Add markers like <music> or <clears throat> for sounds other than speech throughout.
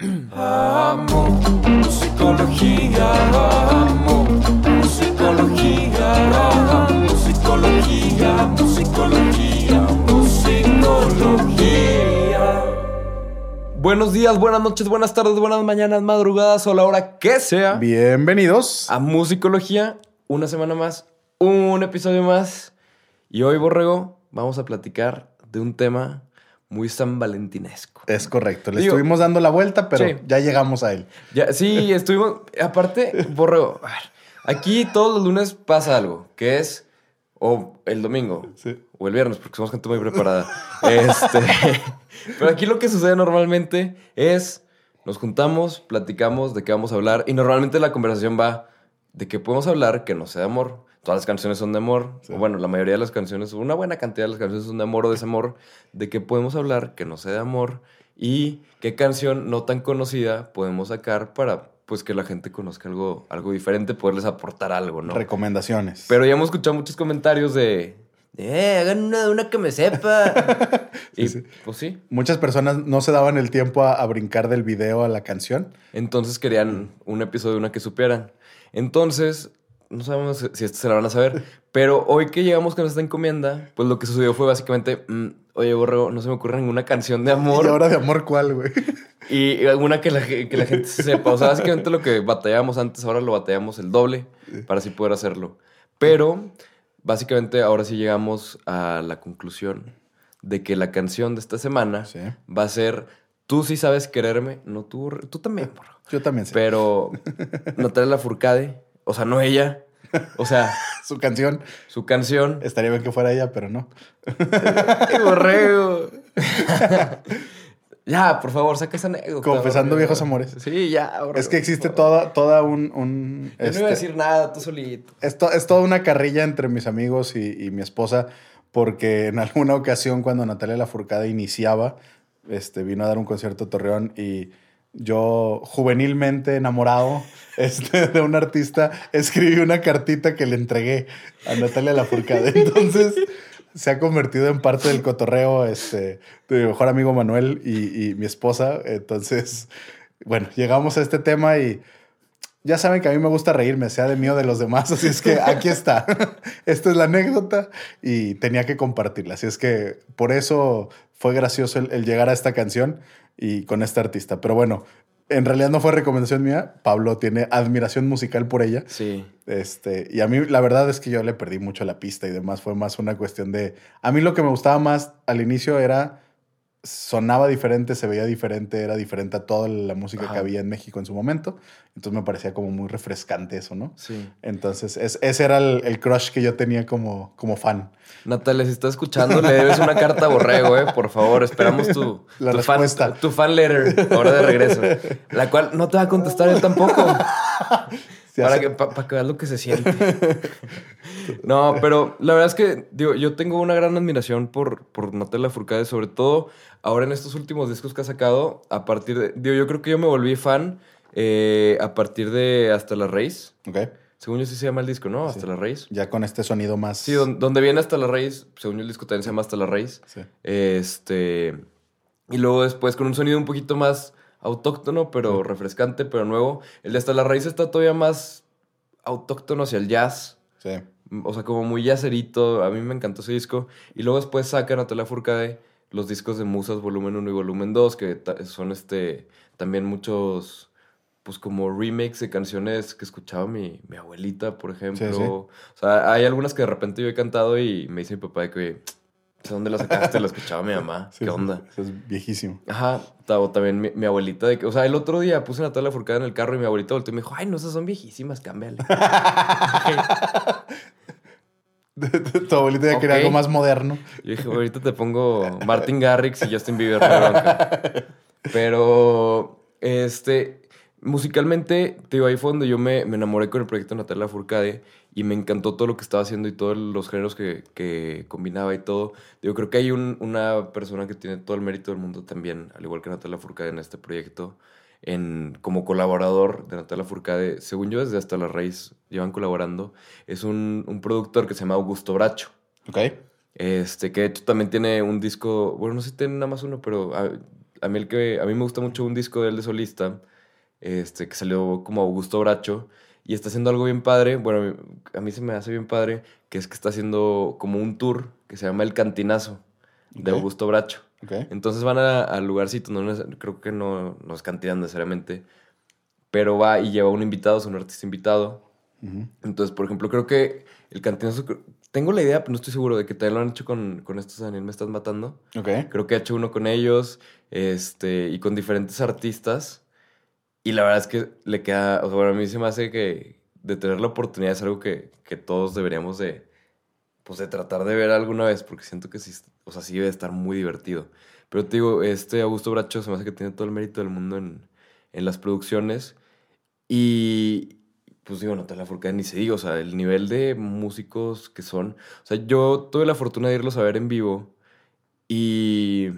Amo musicología, amo musicología, amo musicología, musicología, musicología. Buenos días, buenas noches, buenas tardes, buenas mañanas, madrugadas o la hora que sea. Bienvenidos. A Musicología, una semana más, un episodio más. Y hoy, Borrego, vamos a platicar de un tema muy san valentinesco. Es correcto. Le Digo- estuvimos dando la vuelta, pero Sí. ya llegamos a él. Ya, sí, <laughs> estuvimos. Aparte, Borrego, a ver, aquí todos los lunes pasa algo, que es. O el domingo. Sí. O el viernes, porque somos gente muy preparada. <laughs> este. <laughs> Pero aquí lo que sucede normalmente es. Nos juntamos, platicamos de qué vamos a hablar. Y normalmente la conversación va de qué podemos hablar que no sea amor. Todas las canciones son de amor. Sí. O bueno, la mayoría de las canciones, una buena cantidad de las canciones son de amor o desamor. De qué podemos hablar que no sea de amor. Y qué canción no tan conocida podemos sacar para pues que la gente conozca algo, algo diferente, poderles aportar algo, ¿no? Recomendaciones. Pero ya hemos escuchado muchos comentarios de, eh, hagan una de una que me sepa. <laughs> y sí. pues sí. Muchas personas no se daban el tiempo a, a brincar del video a la canción. Entonces querían un episodio de una que supieran. Entonces, no sabemos si esto se la van a saber. Pero hoy que llegamos con esta encomienda, pues lo que sucedió fue básicamente, mm, oye, Borrego, no se me ocurre ninguna canción de amor. Y ahora de amor, ¿cuál, güey? Y alguna que la, que la gente sepa. O sea, básicamente lo que batallábamos antes, ahora lo batallamos el doble para así poder hacerlo. Pero, básicamente, ahora sí llegamos a la conclusión de que la canción de esta semana Sí. va a ser Tú sí sabes quererme. No tú, tú también, porro. Yo también sé. Pero <laughs> Natalia Lafourcade, o sea, no ella. <laughs> O sea, Su canción su canción. estaría bien que fuera ella, pero no. <laughs> ¡Qué borrego! <laughs> ya, por favor, saca esa anécdota. Confesando borrego. viejos amores. Sí, ya, borrego, Es que existe toda, toda un... un, Yo no este, iba a decir nada, tú solito. Esto es toda una carrilla entre mis amigos y, y mi esposa, porque en alguna ocasión cuando Natalia Lafourcade iniciaba, este, vino a dar un concierto a Torreón y yo, juvenilmente enamorado <laughs> este, de un artista, escribí una cartita que le entregué a Natalia Lafourcade. <laughs> Entonces se ha convertido en parte del cotorreo este, de mi mejor amigo Manuel y, y mi esposa. Entonces, bueno, llegamos a este tema y ya saben que a mí me gusta reírme, sea de mí o de los demás, así es que aquí está. <laughs> Esta es la anécdota y tenía que compartirla. Así es que por eso fue gracioso el, el llegar a esta canción y con este artista. Pero bueno, en realidad no fue recomendación mía. Pablo tiene admiración musical por ella. Sí. Este, y a mí la verdad es que yo le perdí mucho la pista y demás. Fue más una cuestión de... A mí lo que me gustaba más al inicio era... Sonaba diferente, se veía diferente, era diferente a toda la música Ajá. que había en México en su momento. Entonces me parecía como muy refrescante eso, ¿no? Sí. Entonces es- ese era el, el crush que yo tenía como, como fan. Natalia, si estás escuchando, le debes una carta a Borrego, ¿eh? Por favor, esperamos tu, <laughs> La tu, fan, tu fan letter ahora de regreso. La cual no te va a contestar él tampoco. <laughs> Para, que, pa- para que veas lo que se siente. <laughs> No, pero la verdad es que digo, yo tengo una gran admiración por, por Natalia Furcade, sobre todo ahora en estos últimos discos que ha sacado. A partir de. Digo, yo creo que yo me volví fan eh, a partir de Hasta la Raíz. Ok. Según yo sí se llama el disco, ¿no? Hasta Sí. la Raíz. Ya con este sonido más... Sí, don- donde viene Hasta la Raíz, según yo el disco también se llama Hasta la Raíz. Sí. Este. Y luego después con un sonido un poquito más autóctono, pero refrescante, pero nuevo. El de Hasta la Raíz está todavía más autóctono hacia el jazz. Sí. O sea, como muy yacerito. A mí me encantó ese disco. Y luego después saca Natalia Furcade los discos de Musas volumen 1 y volumen 2, que son este también muchos, pues como remakes de canciones que escuchaba mi, mi abuelita, por ejemplo. Sí, sí. O sea, hay algunas que de repente yo he cantado y me dice mi papá de que, "Oye, ¿de dónde la sacaste? La escuchaba mi mamá. <laughs> Sí, ¿Qué onda? Es viejísimo. Ajá, o también mi, mi abuelita de que, o sea, el otro día puse Natalia Furcade en el carro y mi abuelita volteó y me dijo, ay, no, esas son viejísimas, cámbiale. <laughs> <laughs> tu abuelita ya quería algo más moderno. Yo dije, ahorita te pongo Martin Garrix y Justin Bieber. no hay bronca". Pero, este, musicalmente, te digo, ahí fue donde yo me, me enamoré con el proyecto Natalia Furcade y me encantó todo lo que estaba haciendo y todos los géneros que, que combinaba y todo. Digo, creo que hay un- una persona que tiene todo el mérito del mundo también, al igual que Natalia Furcade en este proyecto, en, como colaborador de Natalia Furcade, según yo, desde Hasta la Raíz llevan colaborando, es un, un productor que se llama Augusto Bracho. Ok. Este, que de hecho también tiene un disco, bueno, no sé si tiene nada más uno, pero ah, a mí, el que, a mí me gusta mucho un disco de él de solista, este, que salió como Augusto Bracho, y está haciendo algo bien padre, bueno, a mí, se me hace bien padre, que es que está haciendo como un tour que se llama El Cantinazo, de. Augusto Bracho. Entonces van a- al lugarcito, no, creo que no, no es cantidad necesariamente, pero va y lleva un invitado, es un artista invitado. Entonces, por ejemplo, creo que el cantinazo, tengo la idea, pero no estoy seguro de que también lo han hecho con, con estos Daniel Me Estás Matando. Creo que ha hecho uno con ellos este, y con diferentes artistas. Y la verdad es que le queda, o sea, bueno, a mí se me hace que de tener la oportunidad es algo que, que todos deberíamos de, pues de tratar de ver alguna vez, porque siento que sí, o sea, sí debe estar muy divertido. Pero te digo, este Augusto Bracho se me hace que tiene todo el mérito del mundo en, en las producciones. Y pues digo, Natalia Furcade ni se diga, o sea, el nivel de músicos que son. O sea, yo tuve la fortuna de irlos a ver en vivo y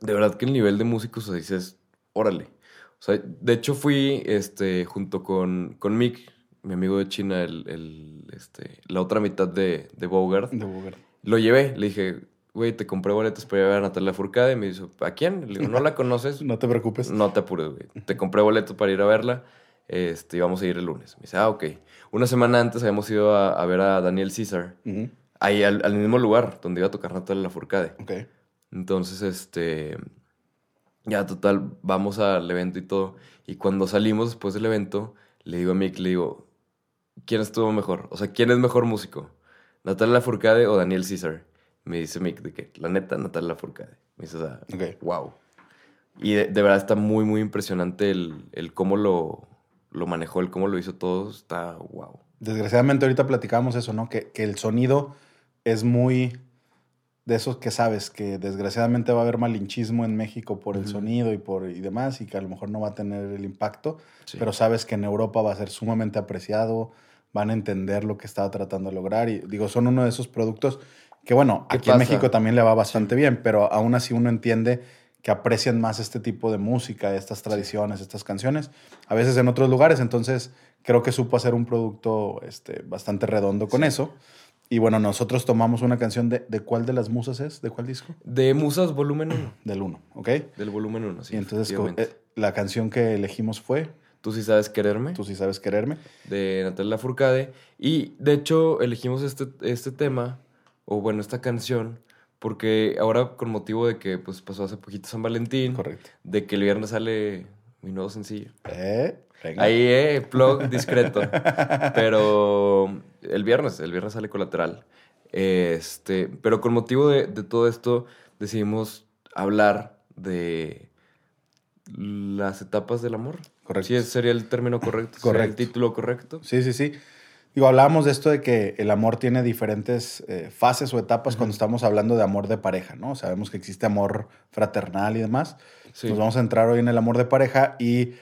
de verdad que el nivel de músicos, o sea, dices, órale. O sea, de hecho fui este, junto con, con Mick, mi amigo de China, el, el, este, la otra mitad de, de Bogart. De Bogart. Lo llevé, le dije, güey, te compré boletos para ir a ver a Natalia Furcade. Me dijo, ¿a quién? Le digo, ¿no la <laughs> conoces? No te preocupes. No te apures, güey. Te compré boletos para ir a verla. Este, y vamos a ir el lunes. Me dice, ah, ok. Una semana antes habíamos ido a, a ver a Daniel César. Ahí al, al mismo lugar donde iba a tocar Natalia Lafourcade. Ok. Entonces, este. Ya, total, vamos al evento y todo. Y cuando salimos después del evento, le digo a Mick, le digo, ¿quién estuvo mejor? O sea, ¿quién es mejor músico? ¿Natalia Lafourcade o Daniel César? Me dice Mick, de que, la neta, Natalia Lafourcade. Me dice, o sea, wow. Y de, de verdad está muy, muy impresionante el, el cómo lo, lo manejó, el cómo lo hizo todo. Está wow. Desgraciadamente ahorita platicábamos eso, ¿no? Que, que el sonido es muy de esos que sabes que desgraciadamente va a haber malinchismo en México por el sonido y por y demás y que a lo mejor no va a tener el impacto, Sí. pero sabes que en Europa va a ser sumamente apreciado, van a entender lo que estaba tratando de lograr y digo, son uno de esos productos que bueno, ¿Qué aquí en? México también le va bastante bien, pero aún así uno entiende que aprecian más este tipo de música, estas tradiciones, estas canciones, a veces en otros lugares, entonces creo que supo hacer un producto este, bastante redondo con Sí. eso. Y bueno, nosotros tomamos una canción de, ¿de cuál de las musas es? ¿De cuál disco? De Musas Volumen 1. <clears throat> Del 1, ¿ok? Del volumen 1, sí. y entonces eh, la canción que elegimos fue Tú sí sabes quererme, Tú sí sabes quererme. de Natalia Lafourcade. Y de hecho elegimos este, este tema, o bueno, esta canción, porque ahora con motivo de que pues, pasó hace poquito San Valentín, Correcto. de que el viernes sale mi nuevo sencillo. Eh, venga. Ahí, eh, plug discreto. <laughs> Pero el viernes, el viernes sale colateral. Este, pero con motivo de, de todo esto, decidimos hablar de las etapas del amor. Correcto. Sí, ese sería el término correcto. Correcto. El título correcto. Sí, sí, sí. Digo, hablábamos de esto de que el amor tiene diferentes eh, fases o etapas cuando estamos hablando de amor de pareja, ¿no? Sabemos que existe amor fraternal y demás. Sí. Nos vamos a entrar hoy en el amor de pareja y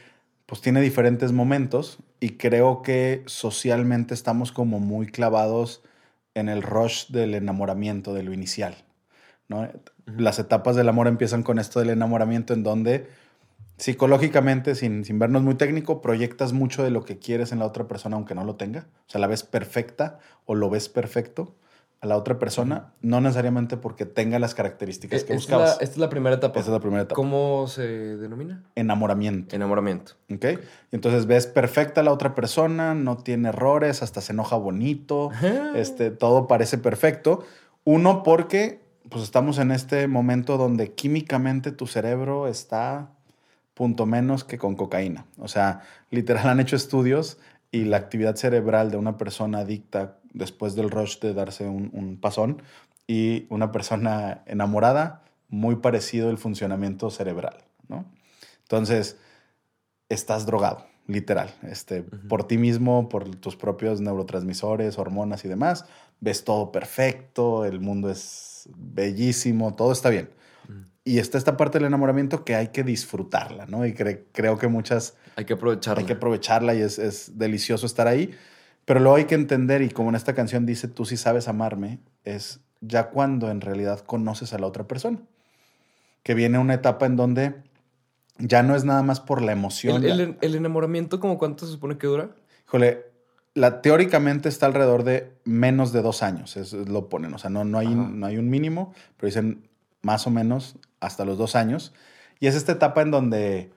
pues tiene diferentes momentos y creo que socialmente estamos como muy clavados en el rush del enamoramiento, de lo inicial, ¿no? Las etapas del amor empiezan con esto del enamoramiento en donde psicológicamente, sin, sin vernos muy técnico, proyectas mucho de lo que quieres en la otra persona aunque no lo tenga. O sea, la ves perfecta o lo ves perfecto a la otra persona, no necesariamente porque tenga las características Eh, que esta, es la, esta es la primera etapa. Esa es la primera etapa. ¿Cómo se denomina? Enamoramiento. Enamoramiento. ¿Ok? Y entonces ves perfecta a la otra persona, no tiene errores, hasta se enoja bonito, este, todo parece perfecto. Uno, porque pues estamos en este momento donde químicamente tu cerebro está punto menos que con cocaína. O sea, literal han hecho estudios y la actividad cerebral de una persona adicta después del rush de darse un, un pasón y una persona enamorada, muy parecido el funcionamiento cerebral, ¿no? Entonces, estás drogado, literal. Este. Por ti mismo, por tus propios neurotransmisores, hormonas y demás. Ves todo perfecto, el mundo es bellísimo, todo está bien. Y está esta parte del enamoramiento que hay que disfrutarla, ¿no? Y cre- creo que muchas Hay que aprovecharlo. hay que aprovecharla y es, es delicioso estar ahí. Pero luego hay que entender, y como en esta canción dice, tú sí sabes amarme, es ya cuando en realidad conoces a la otra persona. Que viene una etapa en donde ya no es nada más por la emoción. ¿El, el- el enamoramiento, como cuánto se supone que dura? Híjole, la, teóricamente está alrededor de menos de dos años, es, es lo ponen. O sea, no, no, hay, Ajá. no hay un mínimo, pero dicen más o menos hasta los dos años. Y es esta etapa en donde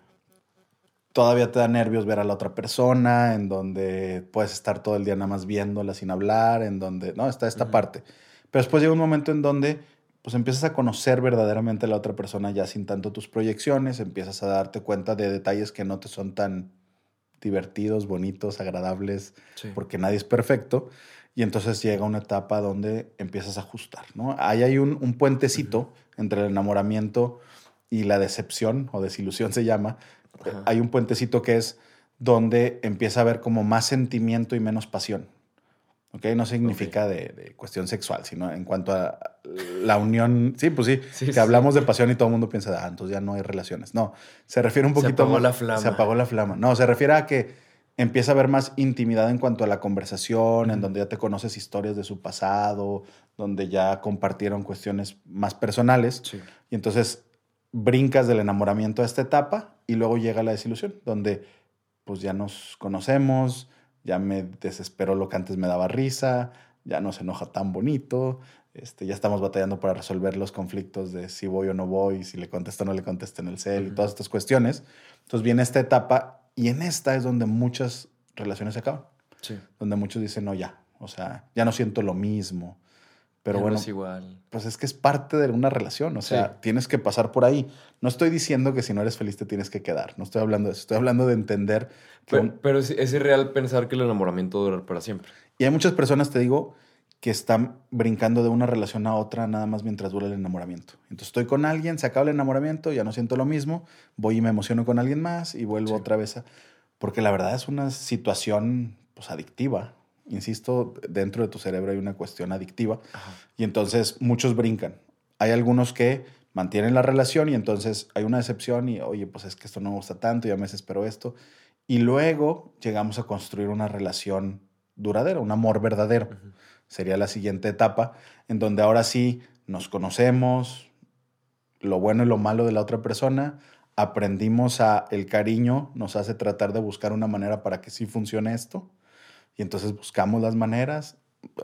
todavía te da nervios ver a la otra persona, en donde puedes estar todo el día nada más viéndola sin hablar, en donde, no, está esta parte. Pero después llega un momento en donde pues empiezas a conocer verdaderamente a la otra persona ya sin tanto tus proyecciones, empiezas a darte cuenta de detalles que no te son tan divertidos, bonitos, agradables, Sí. porque nadie es perfecto. Y entonces llega una etapa donde empiezas a ajustar, ¿no? Ahí hay un, un puentecito entre el enamoramiento y la decepción o desilusión se llama. Ajá. Hay un puentecito que es donde empieza a haber como más sentimiento y menos pasión. ¿Ok? No significa de, de cuestión sexual, sino en cuanto a la unión. Sí, pues sí, Sí, que sí. hablamos de pasión y todo el mundo piensa, ah, entonces ya no hay relaciones. No, se refiere un Se poquito. apagó más- la flama. Se apagó la flama. No, se refiere a que empieza a haber más intimidad en cuanto a la conversación, en donde ya te conoces historias de su pasado, donde ya compartieron cuestiones más personales. Sí. Y entonces brincas del enamoramiento a esta etapa y luego llega la desilusión, donde pues ya nos conocemos, ya me desesperó lo que antes me daba risa, ya no se enoja tan bonito, este, ya estamos batallando para resolver los conflictos de si voy o no voy, si le contesto o no le contesto en el cel y Ujú. todas estas cuestiones. Entonces viene esta etapa y en esta es donde muchas relaciones se acaban, Sí. donde muchos dicen, no, ya, o sea, ya no siento lo mismo. Pero Ya no bueno, es igual. pues es que es parte de una relación, o sea, Sí. tienes que pasar por ahí. No estoy diciendo que si no eres feliz te tienes que quedar, no estoy hablando de eso, estoy hablando de entender que... Pero, un- pero es, es irreal pensar que el enamoramiento dura para siempre. Y hay muchas personas, te digo, que están brincando de una relación a otra nada más mientras dura el enamoramiento. Entonces estoy con alguien, se acaba el enamoramiento, ya no siento lo mismo, voy y me emociono con alguien más y vuelvo Sí. otra vez a... Porque la verdad es una situación pues adictiva. Insisto, dentro de tu cerebro hay una cuestión adictiva. Ajá. Y entonces muchos brincan. Hay algunos que mantienen la relación y entonces hay una decepción y, oye, pues es que esto no me gusta tanto, ya me desespero esto. Y luego llegamos a construir una relación duradera, un amor verdadero. Sería la siguiente etapa, en donde ahora sí nos conocemos, lo bueno y lo malo de la otra persona, aprendimos a el cariño, nos hace tratar de buscar una manera para que sí funcione esto. Y entonces buscamos las maneras.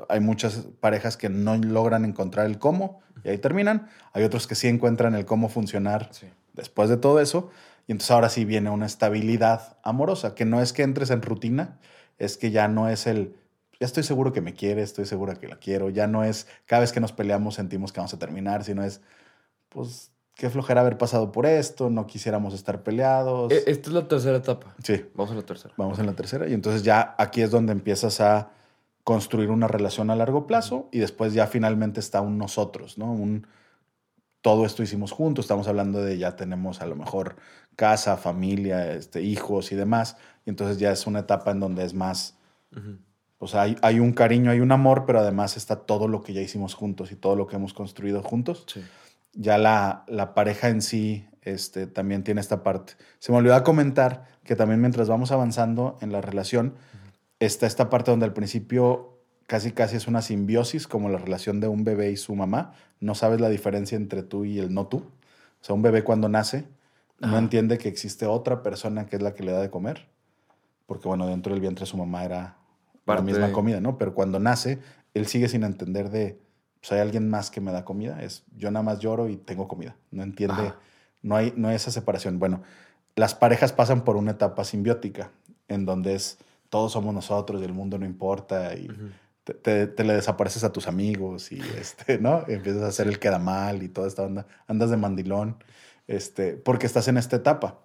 Hay muchas parejas que no logran encontrar el cómo y ahí terminan. Hay otros que sí encuentran el cómo funcionar Sí. después de todo eso. Y entonces ahora sí viene una estabilidad amorosa, que no es que entres en rutina, es que ya no es el, ya estoy seguro que me quiere, estoy segura que la quiero, ya no es cada vez que nos peleamos sentimos que vamos a terminar, sino es, pues, qué flojera haber pasado por esto, no quisiéramos estar peleados. E- Esta es la tercera etapa. sí, Vamos a la tercera. vamos en la tercera. Y entonces ya aquí es donde empiezas a construir una relación a largo plazo y después ya finalmente está un nosotros, ¿no? Un todo esto hicimos juntos, estamos hablando de ya tenemos a lo mejor casa, familia, este, hijos y demás, y entonces ya es una etapa en donde es más, Ujú. pues hay, hay un cariño, hay un amor, pero además está todo lo que ya hicimos juntos y todo lo que hemos construido juntos Sí. ya la, la pareja en sí este, también tiene esta parte. Se me olvidó comentar que también mientras vamos avanzando en la relación, está esta parte donde al principio casi casi es una simbiosis, como la relación de un bebé y su mamá. No sabes la diferencia entre tú y el no tú. O sea, un bebé cuando nace no entiende que existe otra persona que es la que le da de comer. Porque, bueno, dentro del vientre su mamá era Parte la misma de- comida, ¿no? Pero cuando nace, él sigue sin entender de, pues hay alguien más que me da comida. Es yo nada más lloro y tengo comida. No entiende, Ajá. no hay, no hay esa separación. Bueno, las parejas pasan por una etapa simbiótica en donde es todos somos nosotros y el mundo no importa y te, te- te le desapareces a tus amigos y este, ¿no? Y empiezas a hacer el queda mal y toda esta onda. Andas de mandilón, este, porque estás en esta etapa.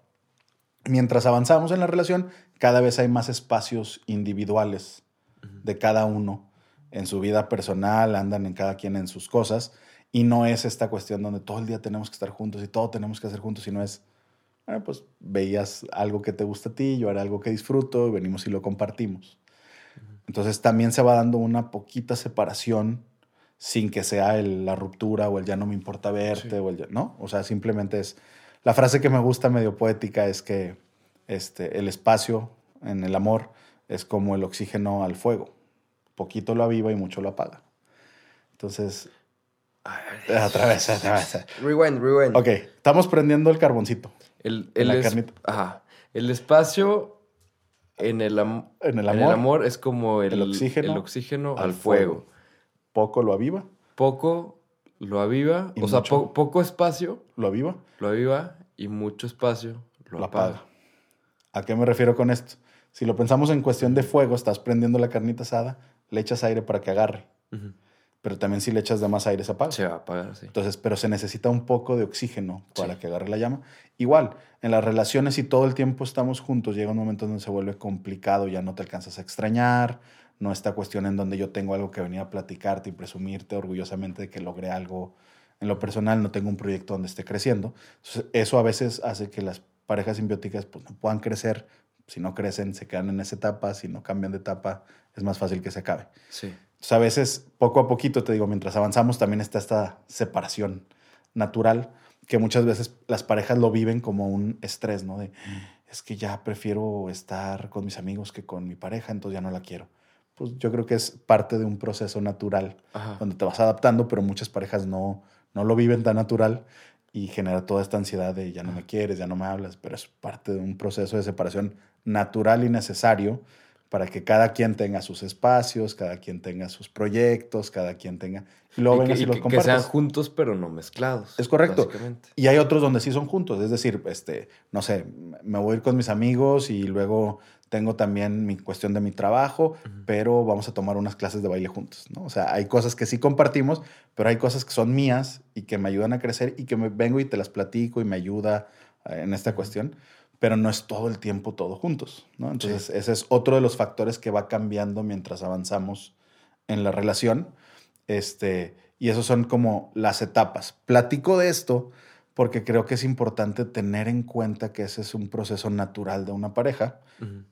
Mientras avanzamos en la relación, cada vez hay más espacios individuales de cada uno en su vida personal, andan en cada quien en sus cosas, y no es esta cuestión donde todo el día tenemos que estar juntos y todo tenemos que hacer juntos, sino es, bueno, pues veías algo que te gusta a ti, yo haré algo que disfruto, y venimos y lo compartimos. Entonces también se va dando una poquita separación sin que sea el- la ruptura o el ya no me importa verte Sí. o el ya- no, o sea, simplemente es la frase que me gusta medio poética es que este el espacio en el amor es como el oxígeno al fuego. Poquito lo aviva y mucho lo apaga. Entonces, otra vez, otra vez. Rewind, rewind. Ok, estamos prendiendo el carboncito El, En el la es- carnita. Ajá. El espacio en el, am- en el en amor. el amor es como el, el oxígeno el oxígeno al al fuego. fuego. Poco lo aviva, Poco lo aviva, Y o sea, po- poco espacio lo aviva lo aviva y mucho espacio, lo, lo apaga. apaga. ¿A qué me refiero con esto? Si lo pensamos en cuestión de fuego, estás prendiendo la carnita asada, le echas aire para que agarre. Pero también si le echas de más aire se apaga. Se va a apagar, sí. Entonces, pero se necesita un poco de oxígeno para Sí. que agarre la llama. Igual, en las relaciones, si todo el tiempo estamos juntos, llega un momento donde se vuelve complicado, ya no te alcanzas a extrañar, no esta cuestión en donde yo tengo algo que venir a platicarte y presumirte orgullosamente de que logré algo en lo personal, no tengo un proyecto donde esté creciendo. Entonces, eso a veces hace que las parejas simbióticas pues, no puedan crecer. Si no crecen, se quedan en esa etapa. Si no cambian de etapa, es más fácil que se acabe. Sí. Entonces, a veces, poco a poquito, te digo, mientras avanzamos, también está esta separación natural, que muchas veces las parejas lo viven como un estrés, ¿no? De, es que ya prefiero estar con mis amigos que con mi pareja, entonces ya no la quiero. Pues yo creo que es parte de un proceso natural Ajá. donde te vas adaptando, pero muchas parejas no, no lo viven tan natural y genera toda esta ansiedad de ya no me quieres, ya no me hablas, pero es parte de un proceso de separación natural y necesario para que cada quien tenga sus espacios, cada quien tenga sus proyectos, cada quien tenga... Y luego Y que, vengas y, y los que- que sean juntos, pero no mezclados. Es correcto. Y hay otros donde sí son juntos, es decir, este, no sé, me voy a ir con mis amigos y luego tengo también mi cuestión de mi trabajo, pero vamos a tomar unas clases de baile juntos, ¿no? O sea, hay cosas que sí compartimos, pero hay cosas que son mías y que me ayudan a crecer y que me vengo y te las platico y me ayuda en esta cuestión, pero no es todo el tiempo todo juntos, ¿no? Entonces, ese es otro de los factores que va cambiando mientras avanzamos en la relación. Este, y esos son como las etapas. Platico de esto porque creo que es importante tener en cuenta que ese es un proceso natural de una pareja.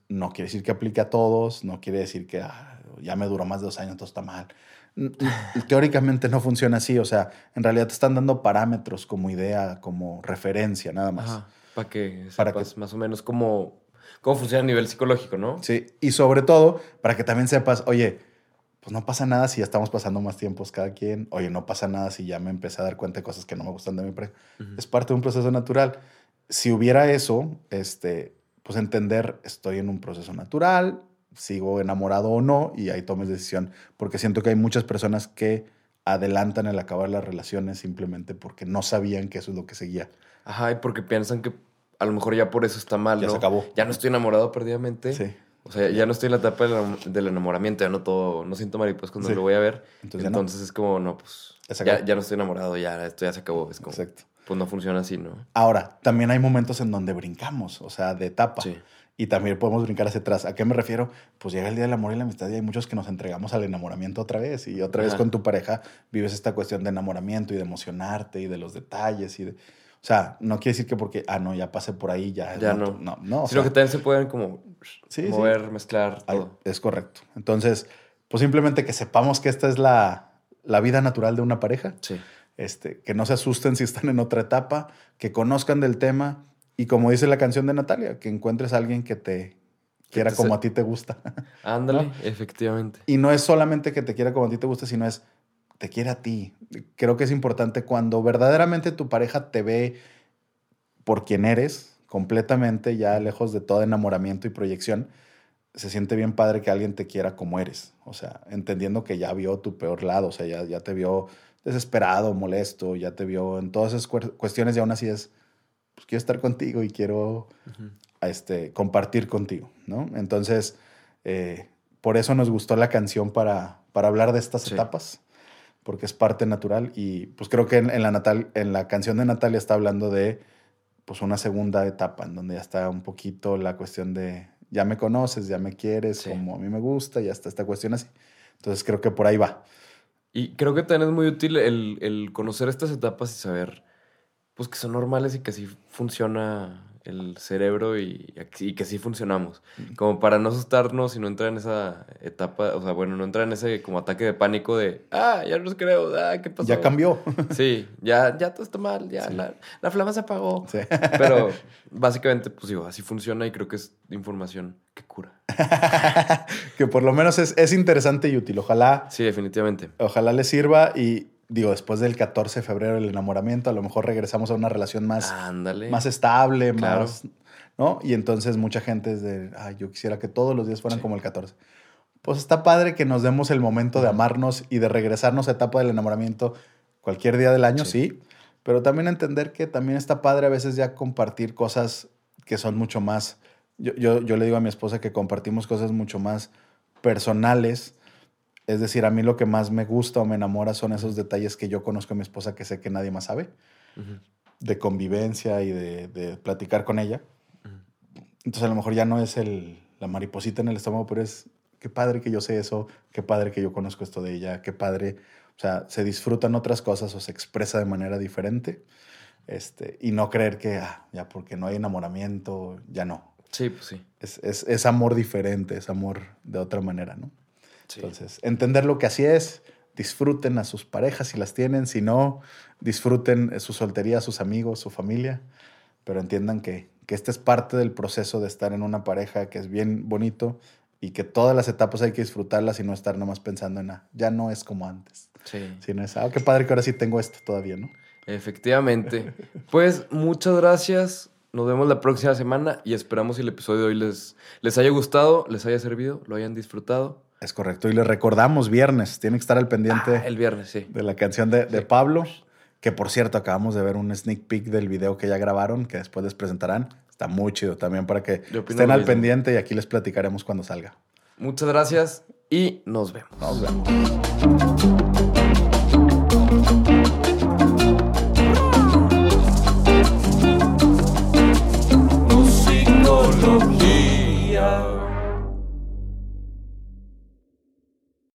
No quiere decir que aplique a todos, no quiere decir que "Ah, ya me duró más de dos años, todo está mal. <laughs> Teóricamente no funciona así, o sea, en realidad te están dando parámetros como idea, como referencia, nada más. Para que Para sepas que- más o menos cómo, cómo funciona a nivel psicológico, ¿no? Sí, y sobre todo para que también sepas, oye, pues no pasa nada si ya estamos pasando más tiempos cada quien. Oye, no pasa nada si ya me empecé a dar cuenta de cosas que no me gustan de mi pareja. Es parte de un proceso natural. Si hubiera eso, este, pues entender, estoy en un proceso natural, sigo enamorado o no, y ahí tomes decisión. Porque siento que hay muchas personas que adelantan el acabar las relaciones simplemente porque no sabían que eso es lo que seguía. Ajá, y porque piensan que a lo mejor ya por eso está mal, Ya ¿no? se acabó. Ya no estoy enamorado perdidamente. Sí. O sea, ya no estoy en la etapa del, enam- del enamoramiento, ya no todo, no siento mariposas cuando Sí. lo voy a ver. Entonces Entonces, no. es como, no, pues Ya ya, no estoy enamorado, ya esto ya se acabó. Es como, Exacto. pues no funciona así, ¿no? Ahora, también hay momentos en donde brincamos, o sea, de etapa. Sí. Y también podemos brincar hacia atrás. ¿A qué me refiero? Pues llega el día del amor y la amistad y hay muchos que nos entregamos al enamoramiento otra vez. Y otra vez con tu pareja vives esta cuestión de enamoramiento y de emocionarte y de los detalles. y de... O sea, no quiere decir que porque, ah, no, ya pasé por ahí, ya. Ya no. No, no. o Sino sea, que también se pueden como Sí, sí. mover, mezclar ay, todo. es correcto. Entonces, pues simplemente que sepamos que esta es la, la vida natural de una pareja. Sí. Este, que no se asusten si están en otra etapa, que conozcan del tema y como dice la canción de Natalia, que encuentres a alguien que te quiera como a ti te gusta. Ándale, <laughs> ¿No? efectivamente. y no es solamente que te quiera como a ti te gusta, sino es te quiere a ti. Creo que es importante cuando verdaderamente tu pareja te ve por quien eres, completamente ya lejos de todo enamoramiento y proyección, se siente bien padre que alguien te quiera como eres. O sea, entendiendo que ya vio tu peor lado, o sea, ya, ya te vio desesperado, molesto, ya te vio en todas esas cuestiones y aún así es, pues quiero estar contigo y quiero este, compartir contigo, ¿no? Entonces, eh, por eso nos gustó la canción para, para hablar de estas Sí. etapas, porque es parte natural y pues creo que en, en la, natal, en la canción de Natalia está hablando de pues una segunda etapa, en donde ya está un poquito la cuestión de ya me conoces, ya me quieres, Sí. como a mí me gusta, ya está esta cuestión así. Entonces creo que por ahí va. Y creo que también es muy útil el, el conocer estas etapas y saber pues que son normales y que así funciona el cerebro y, y que así funcionamos. Como para no asustarnos y no entrar en esa etapa, o sea, bueno, no entrar en ese como ataque de pánico de, ah, ya no los creo, ah, ¿qué pasó? Ya cambió. <laughs> Sí, ya, ya todo está mal, ya Sí. la, la flama se apagó. Sí. Pero <laughs> básicamente, pues digo, así funciona y creo que es información que cura. <laughs> que por lo menos es, es interesante y útil. Ojalá Sí, definitivamente. Ojalá les sirva y digo, después del 14 de febrero del enamoramiento, a lo mejor regresamos a una relación más, Ándale. más estable, Claro. más, ¿no? Y entonces mucha gente es de, ay, yo quisiera que todos los días fueran Sí. como el 14. Pues está padre que nos demos el momento de amarnos y de regresarnos a etapa del enamoramiento cualquier día del año, sí. Sí. pero también entender que también está padre a veces ya compartir cosas que son mucho más, yo, yo, yo le digo a mi esposa que compartimos cosas mucho más personales. Es decir, a mí lo que más me gusta o me enamora son esos detalles que yo conozco a mi esposa que sé que nadie más sabe, de convivencia y de, de platicar con ella. Entonces a lo mejor ya no es el, la mariposita en el estómago, pero es qué padre que yo sé eso, qué padre que yo conozco esto de ella, qué padre. O sea, se disfrutan otras cosas o se expresa de manera diferente. Este, y no creer que ah, ya porque no hay enamoramiento, ya no. Sí, pues sí. Es, es, es amor diferente, es amor de otra manera, ¿no? Sí. Entonces, entender lo que así es, disfruten a sus parejas si las tienen, si no, disfruten eh, su soltería, sus amigos, su familia, pero entiendan que, que este es parte del proceso de estar en una pareja que es bien bonito y que todas las etapas hay que disfrutarlas y no estar nomás pensando en, ah, ya no es como antes, sí. sino es, ah, qué padre que ahora sí tengo esto todavía, ¿no? Efectivamente. Pues muchas gracias. Nos vemos la próxima semana y esperamos si el episodio de hoy les, les haya gustado, les haya servido, lo hayan disfrutado. Es correcto. Y les recordamos, viernes, tienen que estar al pendiente Ah, el viernes, sí. de la canción de, de Sí. Pablo, que por cierto acabamos de ver un sneak peek del video que ya grabaron, que después les presentarán. Está muy chido también para que estén al mismo. pendiente y aquí les platicaremos cuando salga. Muchas gracias y nos vemos. Nos vemos.